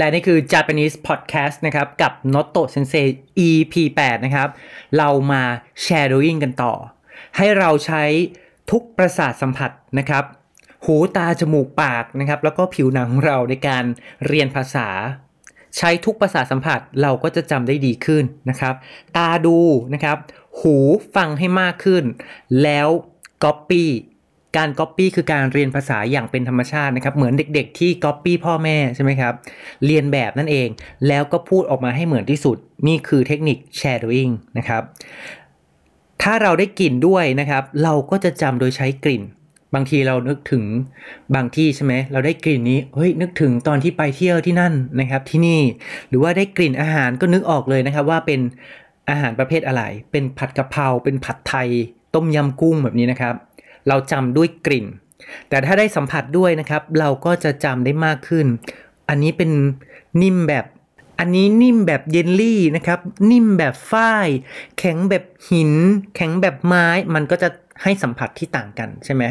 และนี่คือ Japanese Podcast นะครับ กับ Noto Sensei EP 8นะครับ เรามา shadowing กันต่อ ให้เราใช้ทุกประสาทสัมผัสนะครับ หูตาจมูกปากนะครับ แล้วก็ผิวหนังของเราในการเรียนภาษา ใช้ทุกประสาทสัมผัสเราก็จะจำได้ดีขึ้นนะครับ ตาดูนะครับ หูฟังให้มากขึ้น แล้ว copy การ Copy คือการเรียนภาษาอย่างเป็นธรรมชาตินะครับ เหมือนเด็กๆ ที่ Copy พ่อแม่ใช่ไหมครับ เรียนแบบนั่นเอง แล้วก็พูดออกมาให้เหมือนที่สุด นี่คือเทคนิค shadowing นะครับ ถ้าเราได้กลิ่นด้วยนะครับ เราก็จะจำโดยใช้กลิ่น บางทีเรานึกถึงบางที่ใช่ไหม เราได้กลิ่นนี้ เฮ้ย นึกถึงตอนที่ไปเที่ยวที่นั่นนะครับ ที่นี่ หรือว่าได้กลิ่นอาหารก็นึกออกเลยนะครับว่าเป็นอาหารประเภทอะไร เป็นผัดกะเพรา เป็นผัดไทย ต้มยำกุ้งแบบนี้นะครับ เราจำด้วยกลิ่น แต่ถ้าได้สัมผัสด้วยนะครับ เราก็จะจำได้มากขึ้น อันนี้เป็นนิ่มแบบ อันนี้นิ่มแบบเยลลี่นะครับ นิ่มแบบฝ้าย แข็งแบบหิน แข็งแบบไม้ มันก็จะให้สัมผัสที่ต่างกันใช่ไหม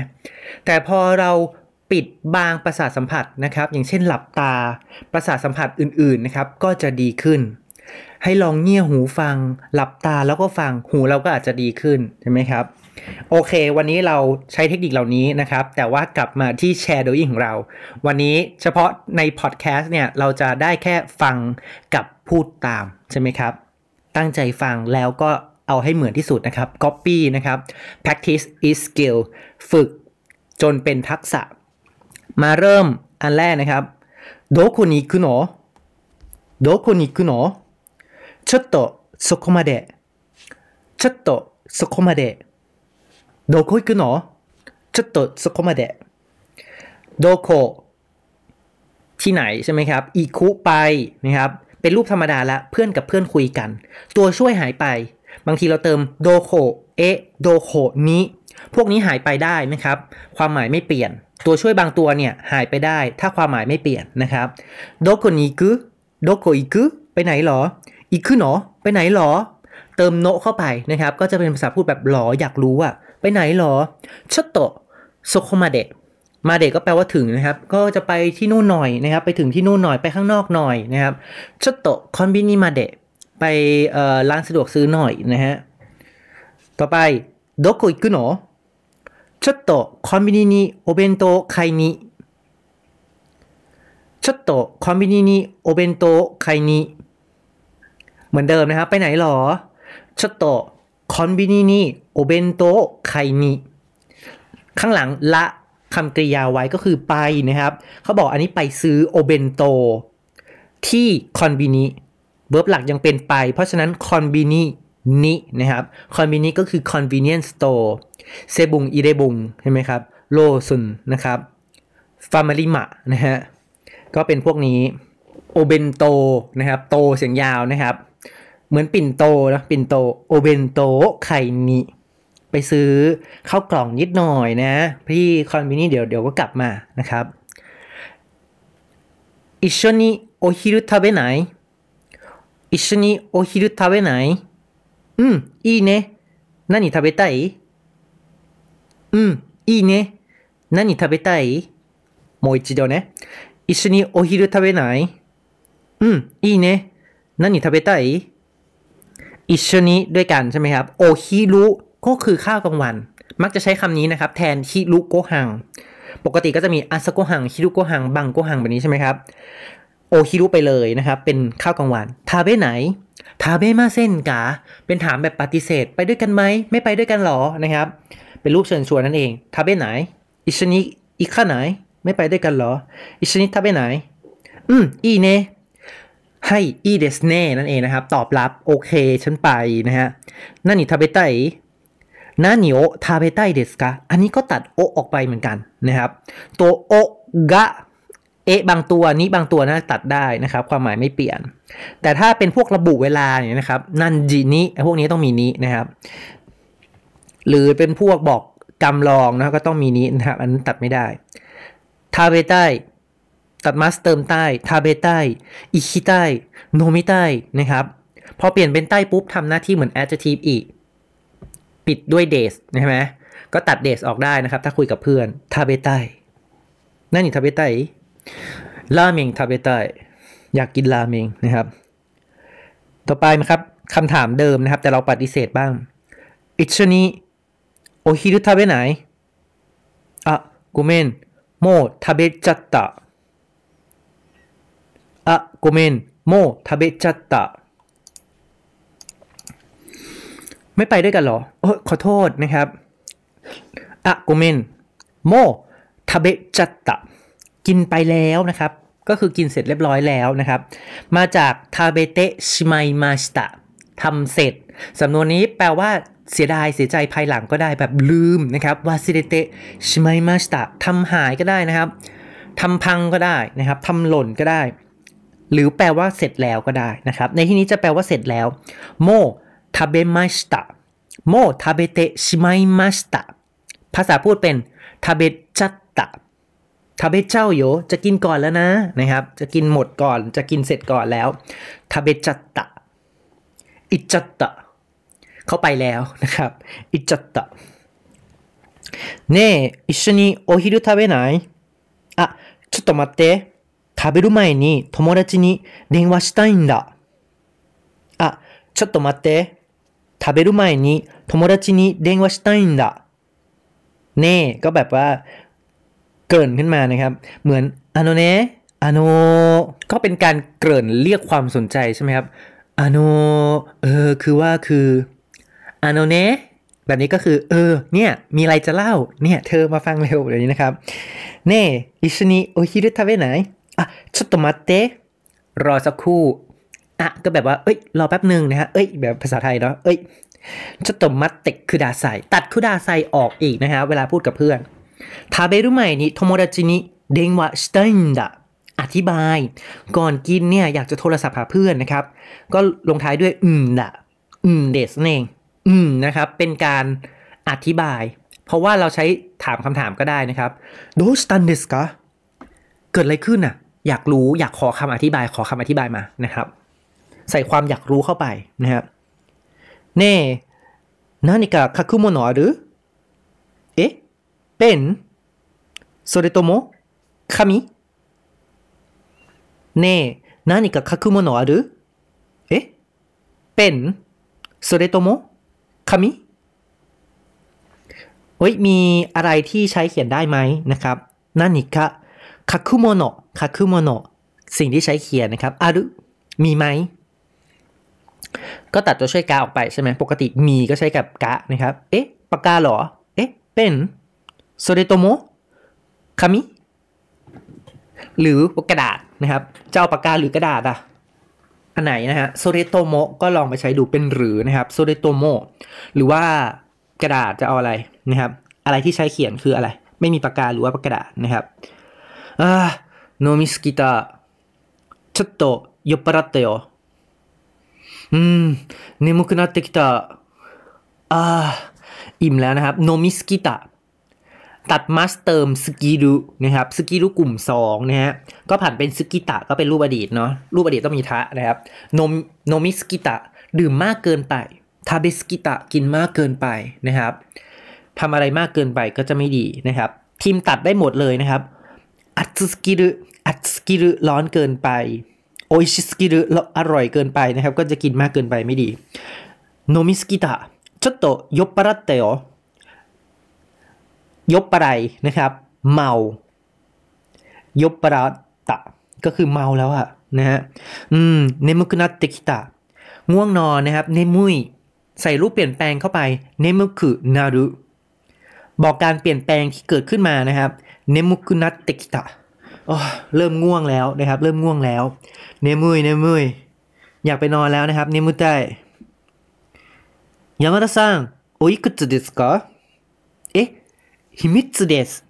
แต่พอเราปิดบางประสาทสัมผัสนะครับ อย่างเช่นหลับตา ประสาทสัมผัสอื่นๆนะครับ ก็จะดีขึ้น ให้ลองเงี่ยหูฟัง หลับตาแล้วก็ฟัง หูเราก็อาจจะดีขึ้นใช่ไหมครับ โอเค วันนี้เราใช้เทคนิคเหล่านี้นะครับ แต่ว่ากลับมาที่ shadowing ของเรา วันนี้เฉพาะในพอดแคสต์เนี่ย เราจะได้แค่ฟังกับพูดตาม ใช่ไหมครับ ตั้งใจฟังแล้วก็เอาให้เหมือนที่สุดนะครับ copy นะครับ practice is skill ฝึกจนเป็นทักษะ มาเริ่มอันแรกนะครับโดโคนิคุโนะโดโคนิคุโนะちょっとそこまでちょっとそこまで どこ行くのちょっとそこまでโดโคที่ไหนใช่ไหมครับ อีคุไปนะครับ เป็นรูปธรรมดาละเพื่อนกับเพื่อนคุยกัน ตัวช่วยหายไป บางทีเราเติมโดโคเอะโดโคนี้ พวกนี้หายไปได้นะครับ ความหมายไม่เปลี่ยน ตัวช่วยบางตัวเนี่ยหายไปได้ ถ้าความหมายไม่เปลี่ยนนะครับโดโคนิกุโดโคอิกุไปไหนหรอ อีกคือหนอไปไหนหรอ เติมโนะเข้าไปนะครับ ก็จะเป็นภาษาพูดแบบหรออยากรู้อะ ไปไหนหรอชโตโซโคมาเดะมาเดะก็แปลว่าถึงนะครับ ก็จะไปที่นู่นหน่อยนะครับ ไปถึงที่นู่นหน่อยไปข้างนอกหน่อยนะครับชโตคอนบินิมาเดะไปเอ่อร้านสะดวกซื้อหน่อยนะฮะต่อไปโดโกอิกุโนะちょっとコンビニにお弁当買いにちょっとコンビニにお弁当買いにเหมือนเดิมนะครับ ไปไหนหรอちょっとค อนบินินีโอเบนโตไคนิข้างหลังละคำกริยาไว้ก็คือไปนะครับ เขาบอกอันนี้ไปซื้อお弁当 ที่ コンビニ verb หลักยังเป็นไป เพราะฉะนั้นコンビニに นะครับ コンビニ ก็คือ convenience store セブンイレブンใช่ไหมครับ ローソン นะครับ ファミマ นะฮะ ก็เป็นพวกนี้ お弁当 นะครับ とう เสียงยาวนะครับ เหมือนปิ่นโตนะปิ่นโตโอเบนโตไข่นิไปซื้อข้าวกล่องนิดหน่อยนะ พี่คอนบินี่เดี๋ยวเดี๋ยวก็กลับมานะครับ一緒にお昼食べない一緒にお昼食べないうん、いいね。何食べたいうん、いいね。何食べたいもう一度ね。一緒にお昼食べないうん、いいね。何食べたい อิชนิด้วยกันใช่ไหมครับ โอฮิรุก็คือข้าวกลางวัน มักจะใช้คำนี้นะครับ แทนฮิรุโกหัง ปกติก็จะมีอาซโกหังฮิรุโกหัง บังโกหังแบบนี้ใช่ไหมครับ โอฮิรุไปเลยนะครับ เป็นข้าวกลางวัน ทาเบะไหน 食べませんか เป็นถามแบบปฏิเสธ ไปด้วยกันไหม ไม่ไปด้วยกันหรอ นะครับ เป็นรูปเชิญชวนนั่นเอง 食べない 一緒に行かない ไม่ไปด้วยกันหรอ 一緒に食べない うん いいね はい いいですね นั่นเองนะครับ ตอบรับโอเคฉันไปนะฮะ何食べたい 何を食べたいですか อันนี้ก็ตัด を ออกไปเหมือนกันนะครับ ตัว をかเอะบางตัวนี้บางตัวนะตัดได้นะครับ ความหมายไม่เปลี่ยน แต่ถ้าเป็นพวกระบุเวลาเนี่ยนะครับ นันจินี้พวกนี้ต้องมีนี้นะครับ หรือเป็นพวกบอกกำลองนะก็ต้องมีนี้นะครับ อันนั้นตัดไม่ได้ทาเบไต ตัดมัสเติมใต้ทาเบใต้อิคิใต้โนมิใต้นะครับ พอเปลี่ยนเป็นใต้ปุ๊บทำหน้าที่เหมือน adjective อีก ปิดด้วย days ใช่ไหมก็ตัด days ออกได้นะครับ ถ้าคุยกับเพื่อนทาเบใต้นั่นนี่ทาเบใต้ราเมงทาเบใต้อยากกินราเมงนะครับ ต่อไปนะครับคำถามเดิมนะครับ แต่เราปฏิเสธบ้างอิชนีโอฮิรุทาเบไหนอะกูเมนโมทาเบจัตตะ อะกเมนโมทาเบจัตตะไม่ไปด้วยกันเหรอโอ้ขอโทษนะครับอะกเมนโมทาเบจัตตะ กินไปแล้วนะครับ ก็คือกินเสร็จเรียบร้อยแล้วนะครับ มาจากทาเบเตชิไมมาสตะทำเสร็จ สำนวนนี้แปลว่าเสียดายเสียใจภายหลังก็ได้แบบลืมนะครับวาซิเดเตชิไมมาสตะทำหายก็ได้นะครับทำพังก็ได้นะครับทำหล่นก็ได้ หรือแปลว่าเสร็จแล้วก็ได้นะครับ ในที่นี้จะแปลว่าเสร็จแล้วโมทาเบมาสตะโมทาเบเตชิไมมาสตะภาษาพูดเป็นทาเบจัตตะทาเบเจ้าโยจะกินก่อนแล้วนะนะครับ จะกินหมดก่อนจะกินเสร็จก่อนแล้วทาเบจัตตะอิจัตตะเข้าไปแล้วนะครับอิจัตตะねえ一緒にお昼食べないあちょっと待って 食べる前に友達に電話したいんだあちょっと待って食べる前に友達に電話したいんだเน่ก็แบบว่าเกริ่นขึ้นมานะครับ เหมือนอโนเนะอโนก็เป็นการเกริ่นเรียกความสนใจใช่ไหมครับอโนเออคือว่าคืออโนเนะแบบนี้ก็คือ เออ เนี่ย มีอะไรจะเล่า เนี่ย เธอมาฟังเร็วแบบนี้นะครับเน่อิชินิโอฮิรุทาเวไหน ชุดตมัตเตรอสักครู่อะก็แบบว่า เอ้ย รอแป๊บหนึ่งนะฮะ เอ้ย แบบภาษาไทยเนาะ เอ้ย ちょっと待ってください ตัด ください ออกอีกนะฮะ เวลาพูดกับเพื่อน食べる前に友達に電話したいんだ อธิบาย ก่อนกินเนี่ย อยากจะโทรศัพท์หาเพื่อนนะครับ ก็ลงท้ายด้วย んだ んです เอง ん นะครับ เป็นการอธิบาย เพราะว่าเราใช้ถามคำถามก็ได้นะครับ どうしたんですか เกิดอะไรขึ้นอะ อยากรู้อยากขอคำอธิบายขอคำอธิบายมานะครับ ใส่ความอยากรู้เข้าไปนะครับねえ何か書くものある えっ ペン それとも紙 ねえ何か書くものある えっเป็นそれともโตโมะคามิเฮ้ยมีอะไรที่ใช้เขียนได้ไหมนะครับ何か書くもの 書くもの สิ่งที่ใช้เขียนนะครับある มีไหม ก็ตัดตัวช่วย が ออกไปใช่ไหมปกติมีก็ใช้กับ が นะครับ เอ๊ะปากกาหรอ えっ ペン それとも紙 หรือกระดาษนะครับจะเอาปากกาหรือกระดาษอะอันไหนนะฮะそれとも ก็ลองไปใช้ดูเป็นหรือนะครับそれとも หรือว่ากระดาษจะเอาอะไรนะครับ อะไรที่ใช้เขียนคืออะไร ไม่มีปากกาหรือว่ากระดาษนะครับอ่า โนมิสกิตาちょっと酔っ払ったようん眠くなってきたอ่าอิ่มแล้วนะครับโนมิสกิตะตัดมัสเติมสกิรุนะครับสกิรุกลุ่ม2นะฮะก็ผ่านเป็นสกิตะก็เป็นรูปอดีตเนาะรูปอดีตต้องมีทะนะครับโนโนมิสกิตะดื่มมากเกินไปทาเบสกิตะกินมากเกินไปนะครับทำอะไรมากเกินไปก็จะไม่ดีนะครับทีมตัดได้หมดเลยนะครับอัตสกิรุอัตส กิรุร้อนเกินไป โออิชิสกิรุอร่อยเกินไปนะครับ ก็จะกินมากเกินไปไม่ดีโนมิสกิตะちょっと酔っ払ったよยบปะไรนะครับ เมายบปะระตะ ก็คือเมาแล้วอะนะฮะอืมเนมุคุนัตเตคิตะง่วงนอนนะครับ เนมุยใส่รูปเปลี่ยนแปลงเข้าไป เนมุคุนารุบอกการเปลี่ยนแปลงที่เกิดขึ้นมานะครับ เนมุคุนัตเตคิตะโอ้ เริ่มง่วงแล้วนะครับ เริ่มง่วงแล้ว เนมุยเนมุยอยากไปนอนแล้วนะครับ เนมุไต山田さんおいくつですかえ秘密です。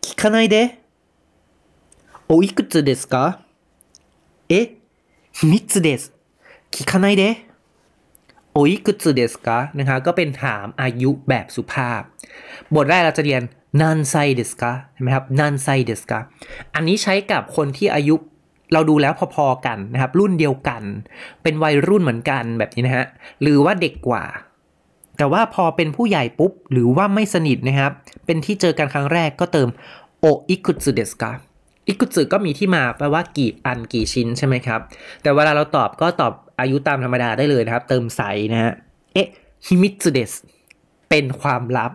聞かないで。おいくつですかえ秘密です。聞かないで。 โอ้ยกุจุเดสกานะคะก็เป็นถามอายุแบบสุภาพ บทแรกเราจะเรียนนันไซเดสกะใช่ไหมครับนันไซเดสกาอันนี้ใช้กับคนที่อายุเราดูแล้วพอๆกันนะครับ รุ่นเดียวกัน เป็นวัยรุ่นเหมือนกันแบบนี้นะฮะหรือว่าเด็กกว่า แต่ว่าพอเป็นผู้ใหญ่ปุ๊บ หรือว่าไม่สนิทนะครับ เป็นที่เจอกันครั้งแรกก็เติมโออิกุจุเดสกา อิกุสึก็มีที่มาแปลว่ากี่อันกี่ชิ้นใช่ไหมครับ แต่เวลาเราตอบก็ตอบอายุตามธรรมดาได้เลยนะครับ เติมใสนะฮะ เอ๊ะฮิมิตสึเดสเป็นความลับ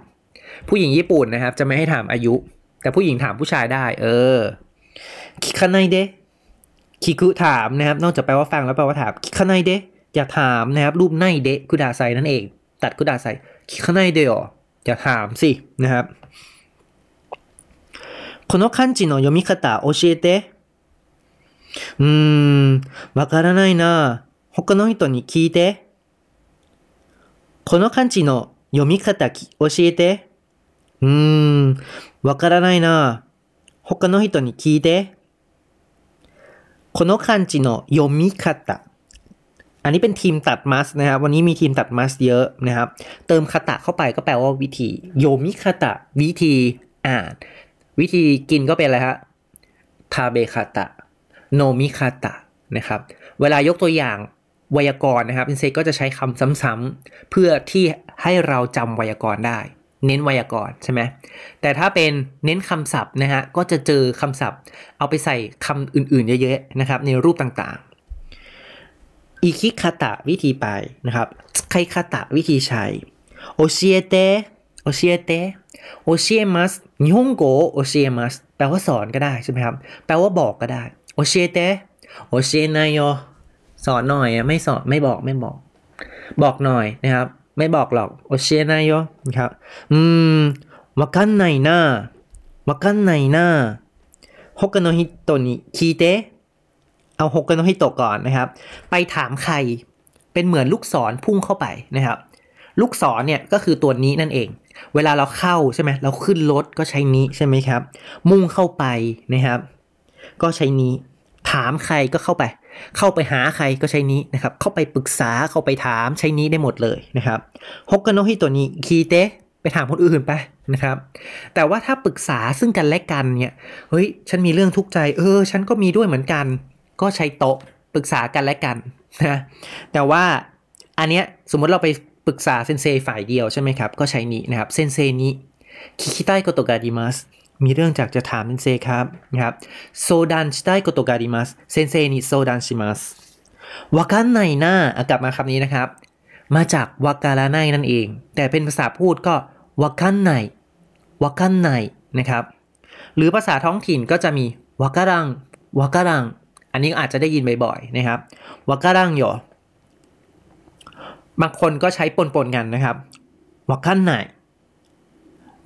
ผู้หญิงญี่ปุ่นนะครับ จะไม่ให้ถามอายุ แต่ผู้หญิงถามผู้ชายได้ เออ聞かないで 聞く ถามนะครับ นอกจากแปลว่าฟังแล้วแปลว่าถาม聞かないで อย่าถามนะครับ รูป ないでください นั่นเอง ตัด ください 聞かないで อย่าถามสินะครับ この漢字の読み方教えて。うーん、わからないな。他の人に聞いて。この漢字の読み方き教えて。うーん、わからないな。他の人に聞いて。この漢字の読み方 อันนี้เป็นทีมตัดมัสนะครับ วันนี้มีทีมตัดมัสเยอะนะครับ เติมคาตะเข้าไปก็แปลว่าวิธี โยมิคาตะ วิธีอ่าน วิธีกินก็เป็นอะไรฮะทาเบคาตะ โนมิคาตะนะครับ เวลายกตัวอย่างไวยากรณ์นะครับ先生 ก็จะใช้คำซ้ำๆเพื่อที่ให้เราจำไวยากรณ์ได้ เน้นไวยากรณ์ใช่ไหมแต่ถ้าเป็นเน้นคำศัพท์นะฮะก็จะเจอคำศัพท์ เอาไปใส่คำอื่นๆเยอะๆนะครับ ในรูปต่างๆอีคิคาตะวิธีไปนะครับ使い方 วิธีใช้ 教えて 教えて 教えます 日本語を教えます แปลว่าสอนก็ได้ใช่ไหมครับ แปลว่าบอกก็ได้教えて 教えないよ สอนหน่อยไม่สอนไม่บอกไม่บอก บอกหน่อยนะครับ ไม่บอกหรอก教えないよ นะครับอืมわかんないな わかんないな 他の人に聞いてよ 他の人 ก่อนนะครับ ไปถามใครเป็นเหมือนลูกศรพุ่งเข้าไปนะครับ ลูกศรเนี่ยก็คือตัว に นั่นเอง เวลาเราเข้าใช่ไหมเราขึ้นรถก็ใช้ に ใช่ไหมครับ มุ่งเข้าไปนะครับ ก็ใช้นี้ ถามใครก็เข้าไป เข้าไปหาใครก็ใช้นี้นะครับ เข้าไปปรึกษาเข้าไปถามใช้นี้ได้หมดเลยนะครับฮกกันโนฮิโตะนี้คีเตะไปถามคนอื่นไปนะครับ แต่ว่าถ้าปรึกษาซึ่งกันและกันเนี่ยเฮ้ย ฉันมีเรื่องทุกข์ใจ เออ ฉันก็มีด้วยเหมือนกัน ก็ใช้โต๊ะปรึกษากันและกันนะแต่ว่าอันเนี้ยสมมติเราไป ปรึกษาเซนเซฝ่ายเดียวใช่ไหมครับ ก็ใช้นี้นะครับ เซนเซนี้คิคิไตโกโตกาดิมัสมีเรื่องจากจะถามเซนเซครับนะครับโซดันชิไตโกโตกาดิมัสเซนเซนี่โซดันชิมัสวากันไนหน้ากลับมาคำนี้นะครับ มาจากわからない นั่นเอง แต่เป็นภาษาพูดก็わかんない わかんない นะครับ หรือภาษาท้องถิ่นก็จะมีわからん わからん อันนี้อาจจะได้ยินบ่อยๆนะครับわからんよ บางคนก็ใช้ปนๆกันนะครับวากันไน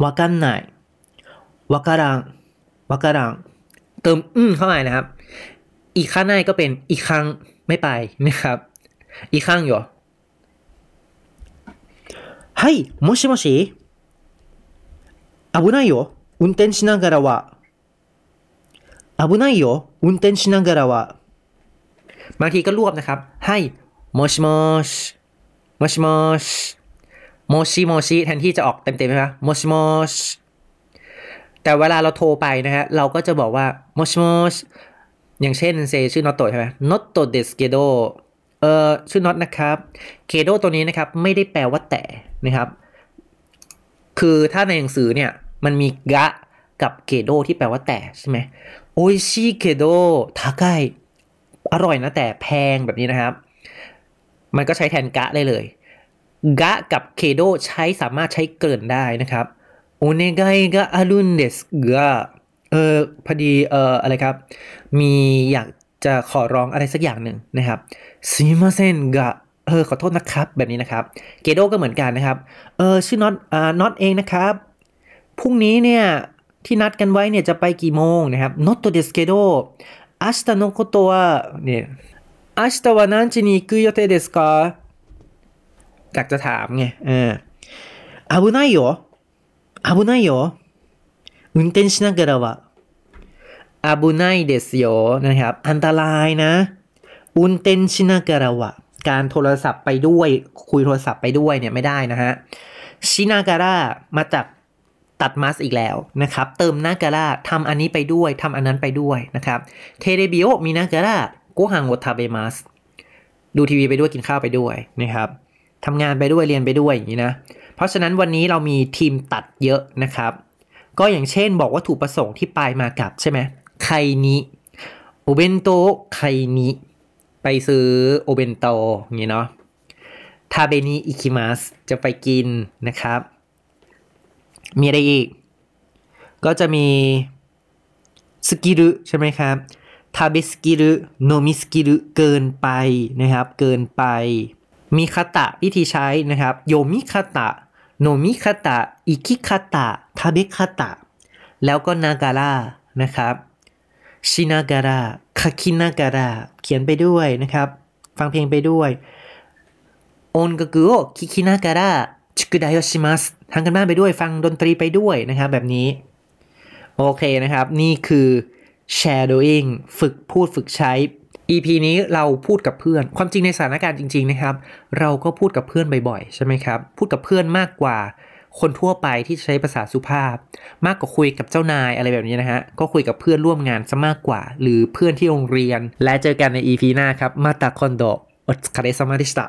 วากันไนวาการังวาการัง เติมอืมเข้าไปนะครับ อีกข้างในก็เป็นอีกครั้งไม่ไปนะครับ อีกครั้งโยはい、もしもし危ないよ。運転しながらは。危ないよ。運転しながらは。บางทีก็รวบนะครับ ให้โมชิโมช โมชิโมชโมชิโมชิแทนที่จะออกเต็มๆใช่ไหมもしもし แต่เวลาเราโทรไปนะฮะเราก็จะบอกว่าもしもし อย่างเช่นเซชื่อน็อตโตใช่ไหมน็อตโต ですけど เอ่อชื่อน็อตนะครับけど ตัวนี้นะครับไม่ได้แปลว่าแต่นะครับ คือถ้าในหนังสือเนี่ยมันมีが กับ けど ที่แปลว่าแต่ใช่ไหมโอชิเกโดทาไกอร่อยนะแต่แพงแบบนี้นะครับ มันก็ใช้แทนกะได้เลย กะกับเคโดใช้สามารถใช้เกินได้นะครับโอเนไกกะอารุนเดสกะเออพอดีเอออะไรครับ มีอยากจะขอร้องอะไรสักอย่างหนึ่งนะครับซีมาเซนกะเออขอโทษนะครับแบบนี้นะครับเกโดก็เหมือนกันนะครับเออชื่อน็อตอ่าน็อตเองนะครับพรุ่งนี้เนี่ยที่นัดกันไว้เนี่ยจะไปกี่โมงนะครับน็อตตัวเดสเกโดอัสตาโนโกตัวเนี่ย 明日は何時に行く予定ですかอยากจะถามไงเออ危ないよ危ないよ運転しながらはอาบุไนเดสโยนะครับ อันตรายนะ อุนเตนชินากะระวะ การโทรศัพท์ไปด้วย คุยโทรศัพท์ไปด้วยเนี่ยไม่ได้นะฮะ ชินาการะมาจากตัดมัสอีกแล้วนะครับ เติมนาการะทำอันนี้ไปด้วยทำอันนั้นไปด้วยนะครับ เทเรบิโอมีนาการะโ กฮังโอทาเบมัสดูทีวีไปด้วยกินข้าวไปด้วยนะครับทำงานไปด้วยเรียนไปด้วยอย่างนี้นะ เพราะฉะนั้นวันนี้เรามีทีมตัดเยอะนะครับ ก็อย่างเช่นบอกว่าถูกประสงค์ที่ปลายมากับใช่ไหมไคนิโอเบนโต買いに ไปซื้อ お弁当 อย่างนี้เนาะ 食べに行きます จะไปกินนะครับ มีอะไรอีก ก็จะมีすぎる ใช่ไหมครับ 食べすぎる 飲みすぎる เกินไปนะครับ เกินไป มี方 วิธีใช้นะครับ 読み方 飲み方 行き方 食べ方 แล้วก็นาการะนะครับชินาการะคาคินาการะเขียนไปด้วยนะครับ ฟังเพลงไปด้วยโอนกักุโอคิคินาการะชิกุไดโอชิมัสทำกันบ้านไปด้วยฟังดนตรีไปด้วยนะครับแบบนี้ โอเคนะครับ นี่คือ shadowing ฝึกพูดฝึกใช้ EP นี้เราพูดกับเพื่อน ความจริงในสถานการณ์จริง ๆ นะครับ เราก็พูดกับเพื่อนบ่อยๆ ใช่ไหมครับ พูดกับเพื่อนมากกว่าคนทั่วไปที่ใช้ภาษาสุภาพ มากกว่าคุยกับเจ้านายอะไรแบบนี้นะฮะ ก็คุยกับเพื่อนร่วมงานซะมากกว่า หรือเพื่อนที่โรงเรียน และเจอกันใน EP หน้าครับมาตาคอนโดอสคาเรซามาดิสตา